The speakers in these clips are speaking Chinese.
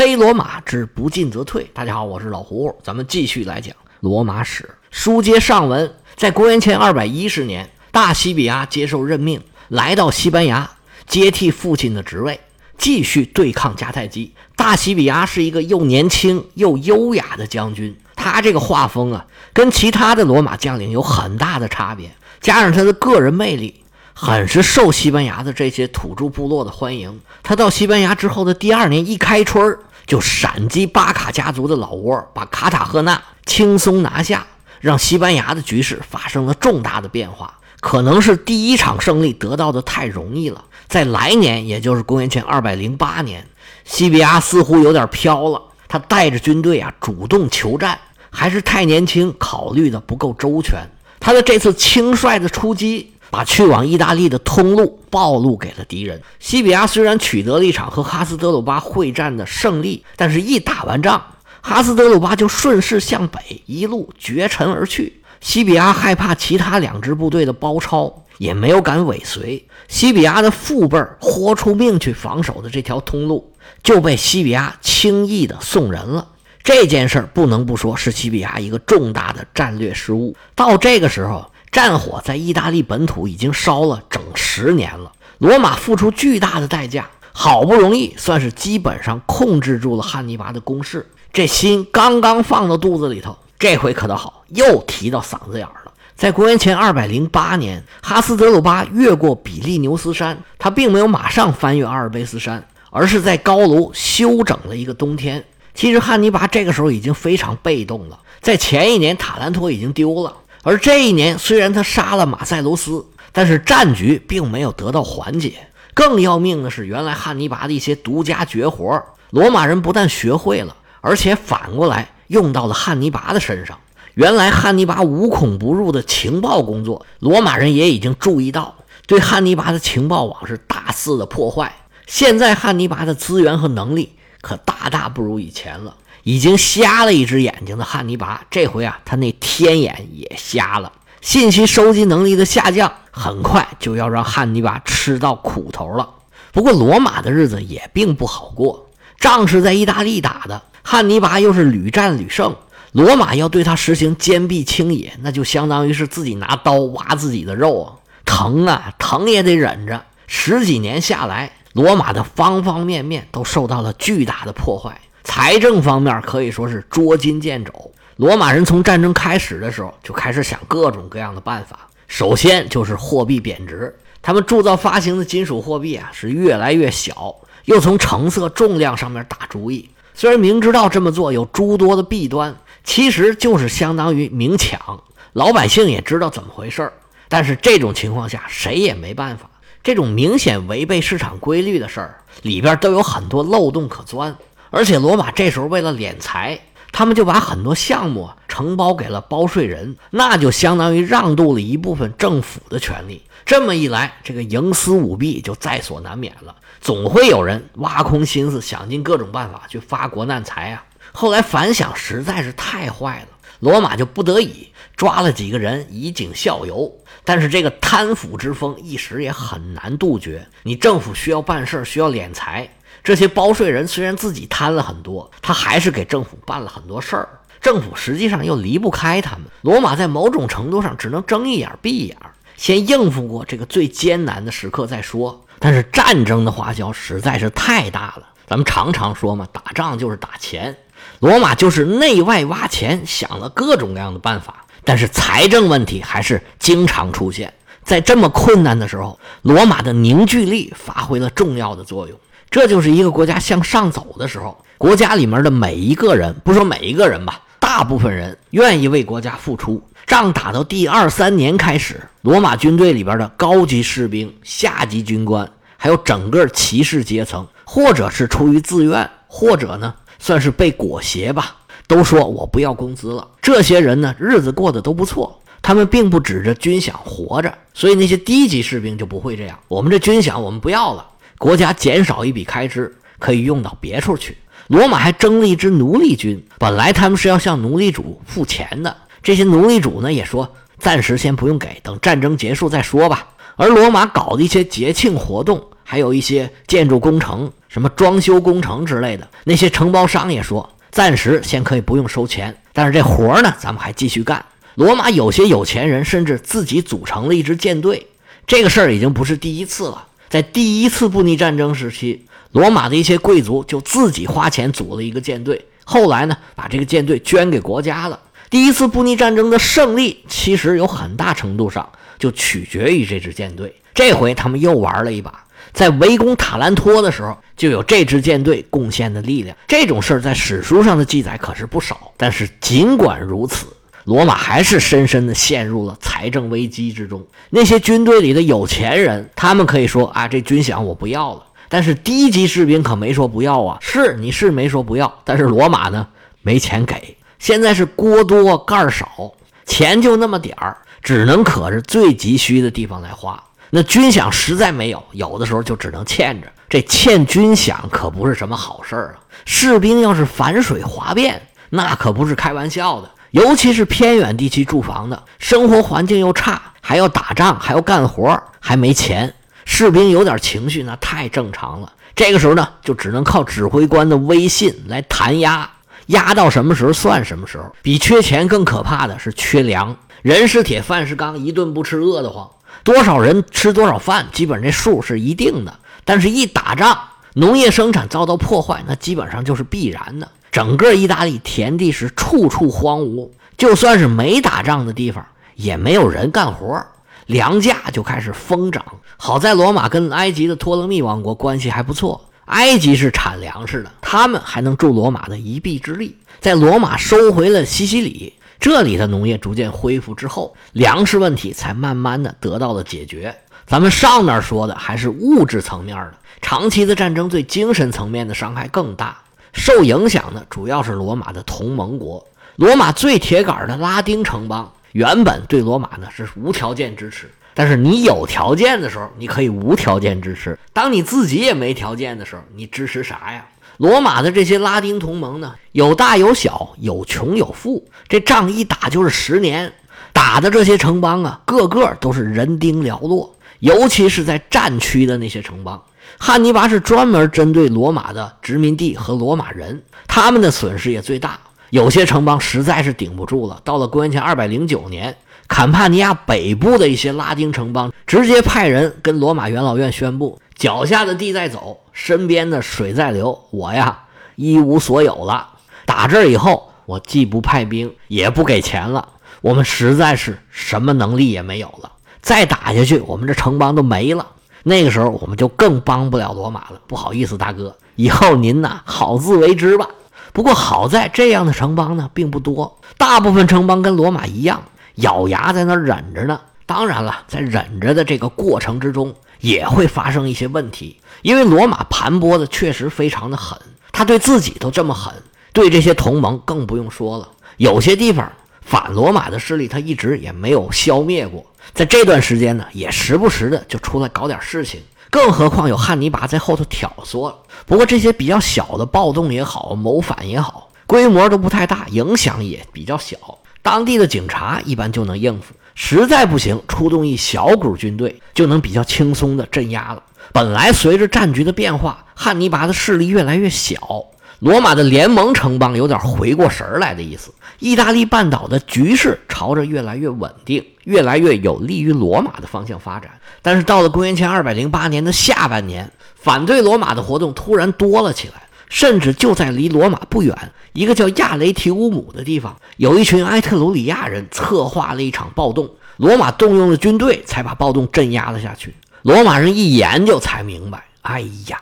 黑罗马之不进则退。大家好，我是老胡，咱们继续来讲罗马史。书接上文，在公元前二百一十年，大西比亚接受任命，来到西班牙，接替父亲的职位，继续对抗迦太基。大西比亚是一个又年轻又优雅的将军，他这个画风啊，跟其他的罗马将领有很大的差别，加上他的个人魅力。很是受西班牙的这些土著部落的欢迎。他到西班牙之后的第二年，一开春儿就闪击巴卡家族的老窝，把卡塔赫纳轻松拿下，让西班牙的局势发生了重大的变化。可能是第一场胜利得到的太容易了，在来年，也就是公元前二百零八年，西比亚似乎有点飘了。他带着军队啊，主动求战，还是太年轻，考虑的不够周全。他的这次轻率的出击。把去往意大利的通路暴露给了敌人。西比亚虽然取得了一场和哈斯德鲁巴会战的胜利，但是一打完仗，哈斯德鲁巴就顺势向北，一路绝尘而去。西比亚害怕其他两支部队的包抄，也没有敢尾随。西比亚的父辈豁出命去防守的这条通路，就被西比亚轻易的送人了。这件事儿不能不说是西比亚一个重大的战略失误。到这个时候。战火在意大利本土已经烧了整十年了，罗马付出巨大的代价，好不容易算是基本上控制住了汉尼拔的攻势。这心刚刚放到肚子里头，这回可倒好，又提到嗓子眼儿了。在公元前二百零八年，哈斯德鲁巴越过比利牛斯山，他并没有马上翻越阿尔卑斯山，而是在高卢休整了一个冬天。其实汉尼拔这个时候已经非常被动了，在前一年塔兰托已经丢了。而这一年，虽然他杀了马塞罗斯，但是战局并没有得到缓解。更要命的是，原来汉尼拔的一些独家绝活，罗马人不但学会了，而且反过来用到了汉尼拔的身上。原来汉尼拔无孔不入的情报工作，罗马人也已经注意到，对汉尼拔的情报网是大肆的破坏。现在汉尼拔的资源和能力可大大不如以前了。已经瞎了一只眼睛的汉尼拔，这回啊，他那天眼也瞎了。信息收集能力的下降，很快就要让汉尼拔吃到苦头了。不过，罗马的日子也并不好过，仗是在意大利打的，汉尼拔又是屡战屡胜，罗马要对他实行坚壁清野，那就相当于是自己拿刀挖自己的肉啊，疼啊，疼也得忍着。十几年下来，罗马的方方面面都受到了巨大的破坏。财政方面可以说是捉襟见肘。罗马人从战争开始的时候就开始想各种各样的办法。首先就是货币贬值，他们铸造发行的金属货币啊是越来越小，又从成色、重量上面打主意。虽然明知道这么做有诸多的弊端，其实就是相当于明抢。老百姓也知道怎么回事儿，但是这种情况下谁也没办法。这种明显违背市场规律的事儿里边都有很多漏洞可钻。而且罗马这时候为了敛财，他们就把很多项目承包给了包税人，那就相当于让渡了一部分政府的权利。这么一来，这个营私舞弊就在所难免了。总会有人挖空心思，想尽各种办法去发国难财啊。后来反响实在是太坏了，罗马就不得已抓了几个人以儆效尤。但是这个贪腐之风一时也很难杜绝。你政府需要办事，需要敛财。这些包税人虽然自己贪了很多，他还是给政府办了很多事儿。政府实际上又离不开他们。罗马在某种程度上只能睁一眼闭一眼，先应付过这个最艰难的时刻再说。但是战争的花销实在是太大了。咱们常常说嘛，打仗就是打钱。罗马就是内外挖钱，想了各种各样的办法，但是财政问题还是经常出现。在这么困难的时候，罗马的凝聚力发挥了重要的作用。这就是一个国家向上走的时候，国家里面的每一个人，不说每一个人吧，大部分人愿意为国家付出。仗打到第二三年开始，罗马军队里边的高级士兵、下级军官，还有整个骑士阶层，或者是出于自愿，或者呢算是被裹挟吧，都说我不要工资了。这些人呢，日子过得都不错，他们并不指着军饷活着，所以那些低级士兵就不会这样。我们这军饷我们不要了。国家减少一笔开支，可以用到别处去。罗马还征了一支奴隶军，本来他们是要向奴隶主付钱的。这些奴隶主呢，也说暂时先不用给，等战争结束再说吧。而罗马搞的一些节庆活动，还有一些建筑工程，什么装修工程之类的。那些承包商也说，暂时先可以不用收钱，但是这活儿呢，咱们还继续干。罗马有些有钱人甚至自己组成了一支舰队，这个事儿已经不是第一次了。在第一次布匿战争时期，罗马的一些贵族就自己花钱组了一个舰队，后来呢，把这个舰队捐给国家了。第一次布匿战争的胜利，其实有很大程度上就取决于这支舰队。这回他们又玩了一把，在围攻塔兰托的时候，就有这支舰队贡献的力量。这种事儿在史书上的记载可是不少。但是尽管如此。罗马还是深深地陷入了财政危机之中。那些军队里的有钱人，他们可以说啊，这军饷我不要了。但是低级士兵可没说不要啊。是你是没说不要，但是罗马呢，没钱给。现在是锅多盖少，钱就那么点儿，只能可着最急需的地方来花。那军饷实在没有，有的时候就只能欠着。这欠军饷可不是什么好事儿啊。士兵要是反水哗变，那可不是开玩笑的。尤其是偏远地区住房的，生活环境又差，还要打仗，还要干活，还没钱，士兵有点情绪，那太正常了。这个时候呢，就只能靠指挥官的威信来弹压，压到什么时候算什么时候。比缺钱更可怕的是缺粮，人是铁，饭是钢，一顿不吃饿得慌。多少人吃多少饭，基本这数是一定的。但是，一打仗，农业生产遭到破坏，那基本上就是必然的。整个意大利田地是处处荒芜，就算是没打仗的地方，也没有人干活，粮价就开始疯涨。好在罗马跟埃及的托勒密王国关系还不错，埃及是产粮食的，他们还能助罗马的一臂之力。在罗马收回了西西里，这里的农业逐渐恢复之后，粮食问题才慢慢的得到了解决。咱们上面说的还是物质层面的，长期的战争对精神层面的伤害更大。受影响的主要是罗马的同盟国，罗马最铁杆的拉丁城邦原本对罗马呢是无条件支持，但是你有条件的时候，你可以无条件支持；当你自己也没条件的时候，你支持啥呀？罗马的这些拉丁同盟呢，有大有小，有穷有富，这仗一打就是十年，打的这些城邦啊，个个都是人丁寥落，尤其是在战区的那些城邦。汉尼拔是专门针对罗马的殖民地和罗马人，他们的损失也最大。有些城邦实在是顶不住了。到了公元前二百零九年，坎帕尼亚北部的一些拉丁城邦直接派人跟罗马元老院宣布：脚下的地在走，身边的水在流，我呀一无所有了。打这儿以后，我既不派兵，也不给钱了，我们实在是什么能力也没有了。再打下去，我们这城邦都没了。那个时候我们就更帮不了罗马了，不好意思，大哥，以后您呐好自为之吧。不过好在这样的城邦呢并不多，大部分城邦跟罗马一样，咬牙在那忍着呢。当然了，在忍着的这个过程之中，也会发生一些问题，因为罗马盘剥的确实非常的狠，他对自己都这么狠，对这些同盟更不用说了。有些地方反罗马的势力，他一直也没有消灭过。在这段时间呢，也时不时的就出来搞点事情，更何况有汉尼拔在后头挑唆。不过这些比较小的暴动也好，谋反也好，规模都不太大，影响也比较小，当地的警察一般就能应付。实在不行，出动一小股军队就能比较轻松的镇压了。本来随着战局的变化，汉尼拔的势力越来越小。罗马的联盟城邦有点回过神来的意思，意大利半岛的局势朝着越来越稳定、越来越有利于罗马的方向发展。但是到了公元前二百零八年的下半年，反对罗马的活动突然多了起来，甚至就在离罗马不远一个叫亚雷提乌姆的地方，有一群埃特鲁里亚人策划了一场暴动，罗马动用了军队才把暴动镇压了下去。罗马人一研究才明白，哎呀！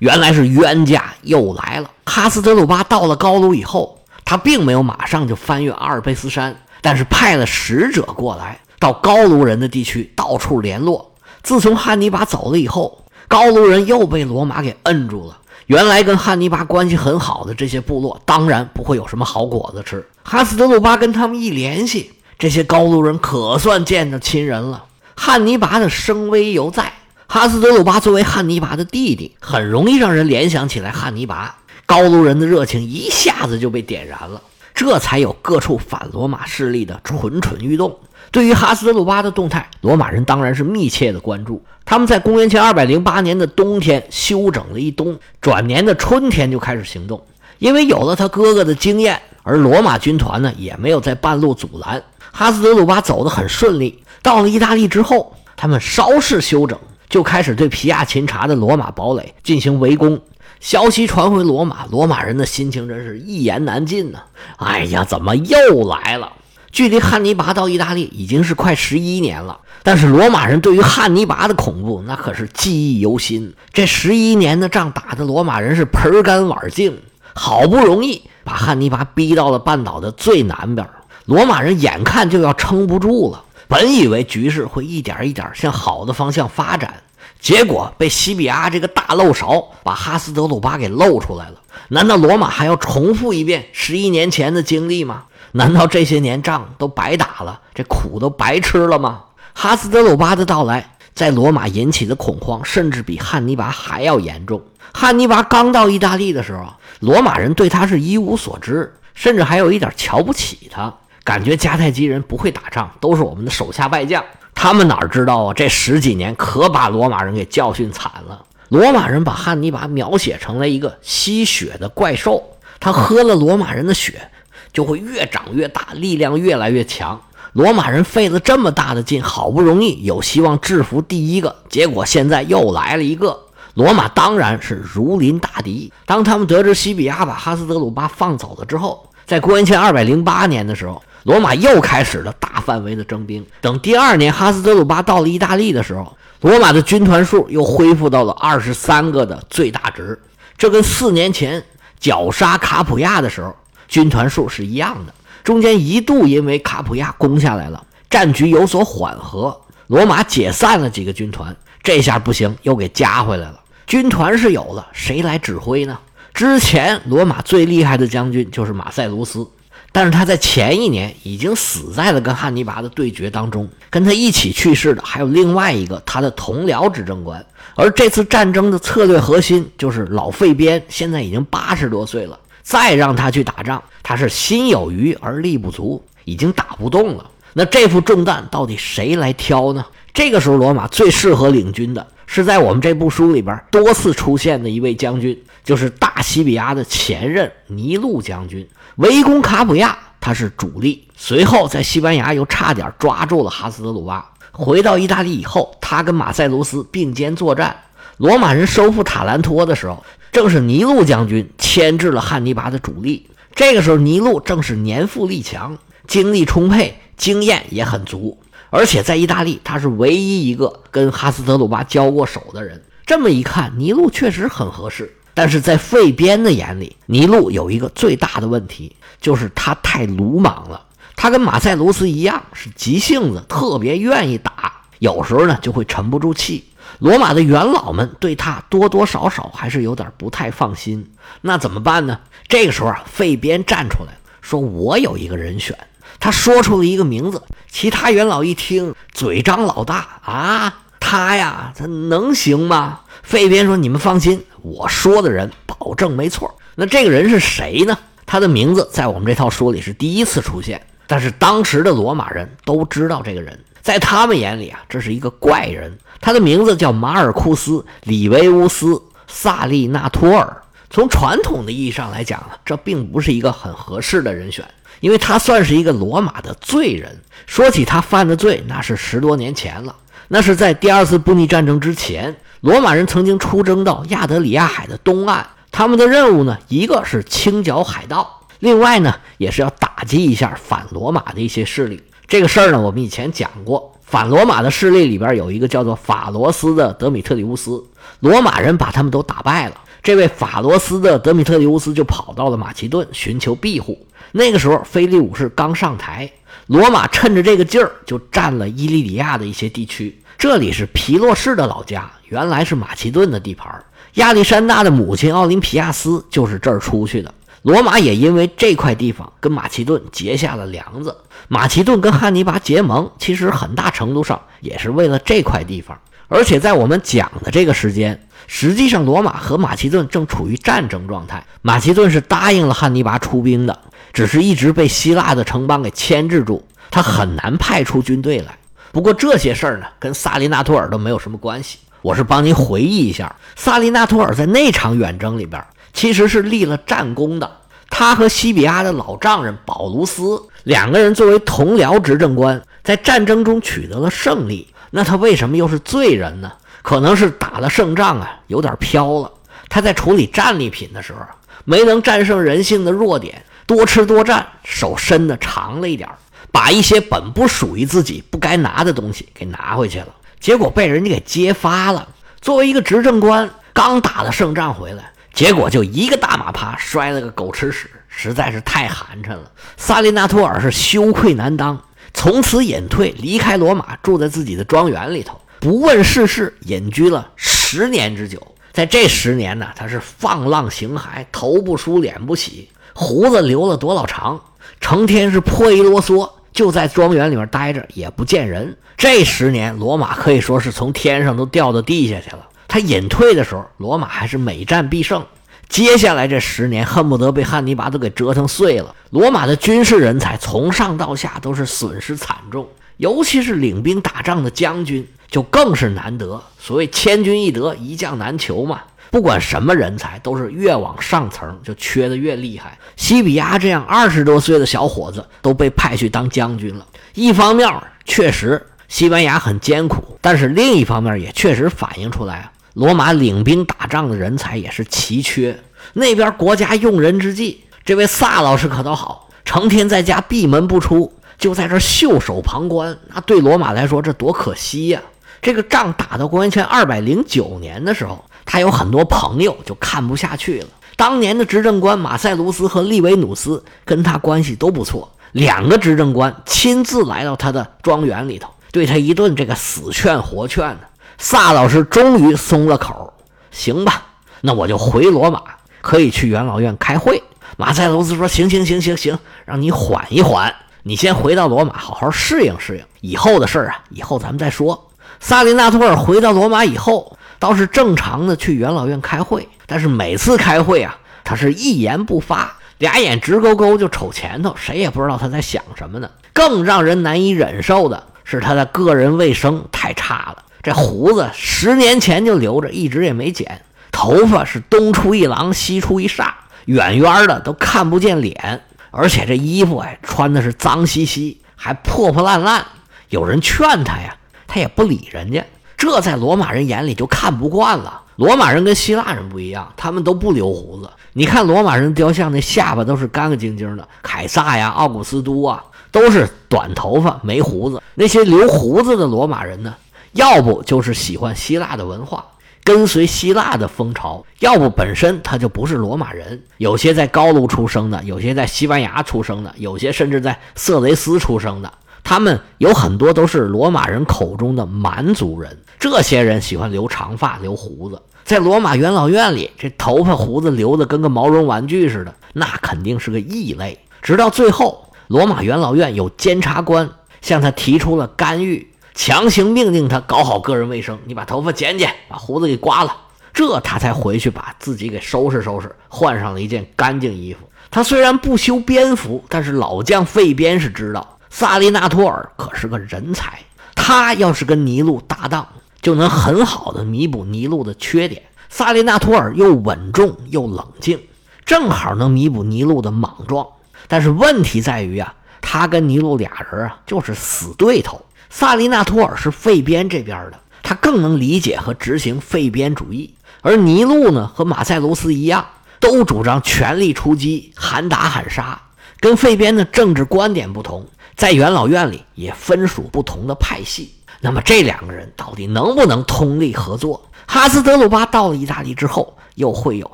原来是冤家又来了。哈斯德鲁巴到了高卢以后，他并没有马上就翻越阿尔卑斯山，但是派了使者过来，到高卢人的地区到处联络。自从汉尼拔走了以后，高卢人又被罗马给摁住了。原来跟汉尼拔关系很好的这些部落，当然不会有什么好果子吃。哈斯德鲁巴跟他们一联系，这些高卢人可算见着亲人了。汉尼拔的声威犹在。哈斯德鲁巴作为汉尼拔的弟弟，很容易让人联想起来汉尼拔。高卢人的热情一下子就被点燃了。这才有各处反罗马势力的蠢蠢欲动。对于哈斯德鲁巴的动态，罗马人当然是密切的关注。他们在公元前208年的冬天休整了一冬，转年的春天就开始行动。因为有了他哥哥的经验，而罗马军团呢也没有在半路阻拦，哈斯德鲁巴走得很顺利。到了意大利之后，他们稍事休整，就开始对皮亚琴察的罗马堡垒进行围攻。消息传回罗马，罗马人的心情真是一言难尽呐！哎呀，怎么又来了？距离汉尼拔到意大利已经是快十一年了，但是罗马人对于汉尼拔的恐怖那可是记忆犹新。这十一年的仗打的罗马人是盆干碗净。好不容易把汉尼拔逼到了半岛的最南边，罗马人眼看就要撑不住了。本以为局势会一点一点向好的方向发展，结果被西比阿这个大漏勺把哈斯德鲁巴给漏出来了。难道罗马还要重复一遍十一年前的经历吗？难道这些年仗都白打了，这苦都白吃了吗？哈斯德鲁巴的到来在罗马引起的恐慌，甚至比汉尼拔还要严重。汉尼拔刚到意大利的时候，罗马人对他是一无所知，甚至还有一点瞧不起他，感觉迦太基人不会打仗，都是我们的手下败将。他们哪知道啊？这十几年可把罗马人给教训惨了。罗马人把汉尼拔描写成了一个吸血的怪兽，他喝了罗马人的血，就会越长越大，力量越来越强。罗马人费了这么大的劲，好不容易有希望制服第一个，结果现在又来了一个。罗马当然是如临大敌。当他们得知西比亚把哈斯德鲁巴放走了之后，在公元前208年的时候，罗马又开始了大范围的征兵。等第二年哈斯德鲁巴到了意大利的时候，罗马的军团数又恢复到了二十三个的最大值，这跟四年前绞杀卡普亚的时候军团数是一样的。中间一度因为卡普亚攻下来了，战局有所缓和，罗马解散了几个军团。这下不行，又给加回来了。军团是有了，谁来指挥呢？之前罗马最厉害的将军就是马塞卢斯，但是他在前一年已经死在了跟汉尼拔的对决当中。跟他一起去世的还有另外一个他的同僚执政官。而这次战争的策略核心就是老费边，现在已经八十多岁了，再让他去打仗，他是心有余而力不足，已经打不动了。那这副重担到底谁来挑呢？这个时候，罗马最适合领军的。是在我们这部书里边多次出现的一位将军，就是大西比亚的前任尼禄将军。围攻卡普亚，他是主力。随后在西班牙又差点抓住了哈斯德鲁巴。回到意大利以后，他跟马塞卢斯并肩作战。罗马人收复塔兰托的时候，正是尼禄将军牵制了汉尼拔的主力。这个时候，尼禄正是年富力强，精力充沛，经验也很足。而且在意大利，他是唯一一个跟哈斯德鲁巴交过手的人。这么一看，尼禄确实很合适。但是在费边的眼里，尼禄有一个最大的问题，就是他太鲁莽了。他跟马塞卢斯一样，是急性子，特别愿意打，有时候呢就会沉不住气。罗马的元老们对他多多少少还是有点不太放心。那怎么办呢？这个时候啊，费边站出来说：“我有一个人选。”他说出了一个名字，其他元老一听，嘴张老大啊，他呀，他能行吗？费边说：“你们放心，我说的人保证没错。”那这个人是谁呢？他的名字在我们这套书里是第一次出现，但是当时的罗马人都知道这个人，在他们眼里啊，这是一个怪人。他的名字叫马尔库斯·里维乌斯·萨利纳托尔。从传统的意义上来讲，这并不是一个很合适的人选。因为他算是一个罗马的罪人。说起他犯的罪，那是十多年前了。那是在第二次布匿战争之前，罗马人曾经出征到亚得里亚海的东岸。他们的任务呢，一个是清剿海盗，另外呢，也是要打击一下反罗马的一些势力。这个事儿呢，我们以前讲过。反罗马的势力里边有一个叫做法罗斯的德米特里乌斯，罗马人把他们都打败了。这位法罗斯的德米特里乌斯就跑到了马其顿寻求庇护。那个时候，菲利武士刚上台，罗马趁着这个劲儿就占了伊利里亚的一些地区。这里是皮洛士的老家，原来是马其顿的地盘。亚历山大的母亲奥林匹亚斯就是这儿出去的。罗马也因为这块地方跟马其顿结下了梁子。马其顿跟汉尼拔结盟，其实很大程度上也是为了这块地方。而且在我们讲的这个时间，实际上罗马和马其顿正处于战争状态。马其顿是答应了汉尼拔出兵的，只是一直被希腊的城邦给牵制住，他很难派出军队来。不过这些事儿呢，跟萨利纳托尔都没有什么关系。我是帮您回忆一下，萨利纳托尔在那场远征里边，其实是立了战功的。他和西比亚的老丈人保卢斯两个人作为同僚执政官，在战争中取得了胜利。那他为什么又是罪人呢？可能是打了胜仗啊，有点飘了。他在处理战利品的时候，没能战胜人性的弱点，多吃多占，手伸的长了一点把一些本不属于自己、不该拿的东西给拿回去了，结果被人家给揭发了。作为一个执政官，刚打了胜仗回来，结果就一个大马趴摔了个狗吃屎，实在是太寒碜了。萨利纳托尔是羞愧难当。从此隐退，离开罗马，住在自己的庄园里头，不问世事，隐居了十年之久。在这十年呢，他是放浪形骸，头不梳，脸不洗，胡子留了多老长，成天是破衣啰嗦，就在庄园里面待着，也不见人。这十年，罗马可以说是从天上都掉到地下去了。他隐退的时候，罗马还是每战必胜。接下来这十年，恨不得被汉尼拔都给折腾碎了。罗马的军事人才从上到下都是损失惨重，尤其是领兵打仗的将军就更是难得。所谓千军易得，一将难求嘛。不管什么人才，都是越往上层就缺的越厉害。西比亚这样二十多岁的小伙子都被派去当将军了。一方面确实西班牙很艰苦，但是另一方面也确实反映出来啊。罗马领兵打仗的人才也是奇缺，那边国家用人之际，这位萨老师可倒好，成天在家闭门不出，就在这袖手旁观。那对罗马来说，这多可惜呀！这个仗打到公元前二百零九年的时候，他有很多朋友就看不下去了。当年的执政官马塞卢斯和利维努斯跟他关系都不错，两个执政官亲自来到他的庄园里头，对他一顿这个死劝活劝的。萨老师终于松了口，行吧，那我就回罗马，可以去元老院开会。马塞卢斯说：“行行行行行，让你缓一缓，你先回到罗马，好好适应适应。以后的事儿啊，以后咱们再说。”萨林纳托尔回到罗马以后，倒是正常的去元老院开会，但是每次开会啊，他是一言不发，俩眼直勾勾就瞅前头，谁也不知道他在想什么呢。更让人难以忍受的是，他的个人卫生太差了。这胡子十年前就留着，一直也没剪。头发是东出一狼，西出一煞，远远的都看不见脸。而且这衣服哎，穿的是脏兮兮，还破破烂烂。有人劝他呀，他也不理人家。这在罗马人眼里就看不惯了。罗马人跟希腊人不一样，他们都不留胡子。你看罗马人雕像那下巴都是干干净净的，凯撒呀、奥古斯都啊，都是短头发没胡子。那些留胡子的罗马人呢？要不就是喜欢希腊的文化，跟随希腊的风潮；要不本身他就不是罗马人。有些在高卢出生的，有些在西班牙出生的，有些甚至在色雷斯出生的。他们有很多都是罗马人口中的蛮族人。这些人喜欢留长发、留胡子，在罗马元老院里，这头发胡子留的跟个毛绒玩具似的，那肯定是个异类。直到最后，罗马元老院有监察官向他提出了干预。强行命令他搞好个人卫生，你把头发剪剪，把胡子给刮了，这他才回去把自己给收拾收拾，换上了一件干净衣服。他虽然不修边幅，但是老将费边是知道，萨利纳托尔可是个人才。他要是跟尼禄搭档，就能很好的弥补尼禄的缺点。萨利纳托尔又稳重又冷静，正好能弥补尼禄的莽撞。但是问题在于啊，他跟尼禄俩人啊就是死对头。萨利纳托尔是费边这边的，他更能理解和执行费边主义。而尼禄呢，和马塞卢斯一样，都主张全力出击，喊打喊杀。跟费边的政治观点不同，在元老院里也分属不同的派系。那么这两个人到底能不能通力合作？哈斯德鲁巴到了意大利之后，又会有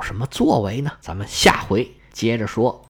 什么作为呢？咱们下回接着说。